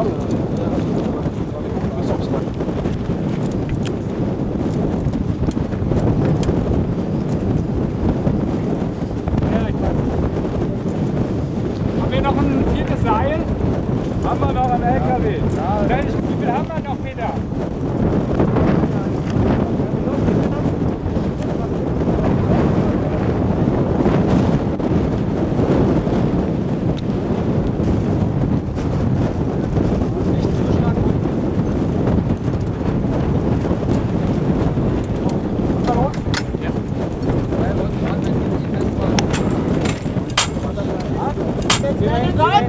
Haben wir noch ein viertes Seil? Haben wir noch einen LKW? Welch, wie viel haben wir noch, Peter? Rồi.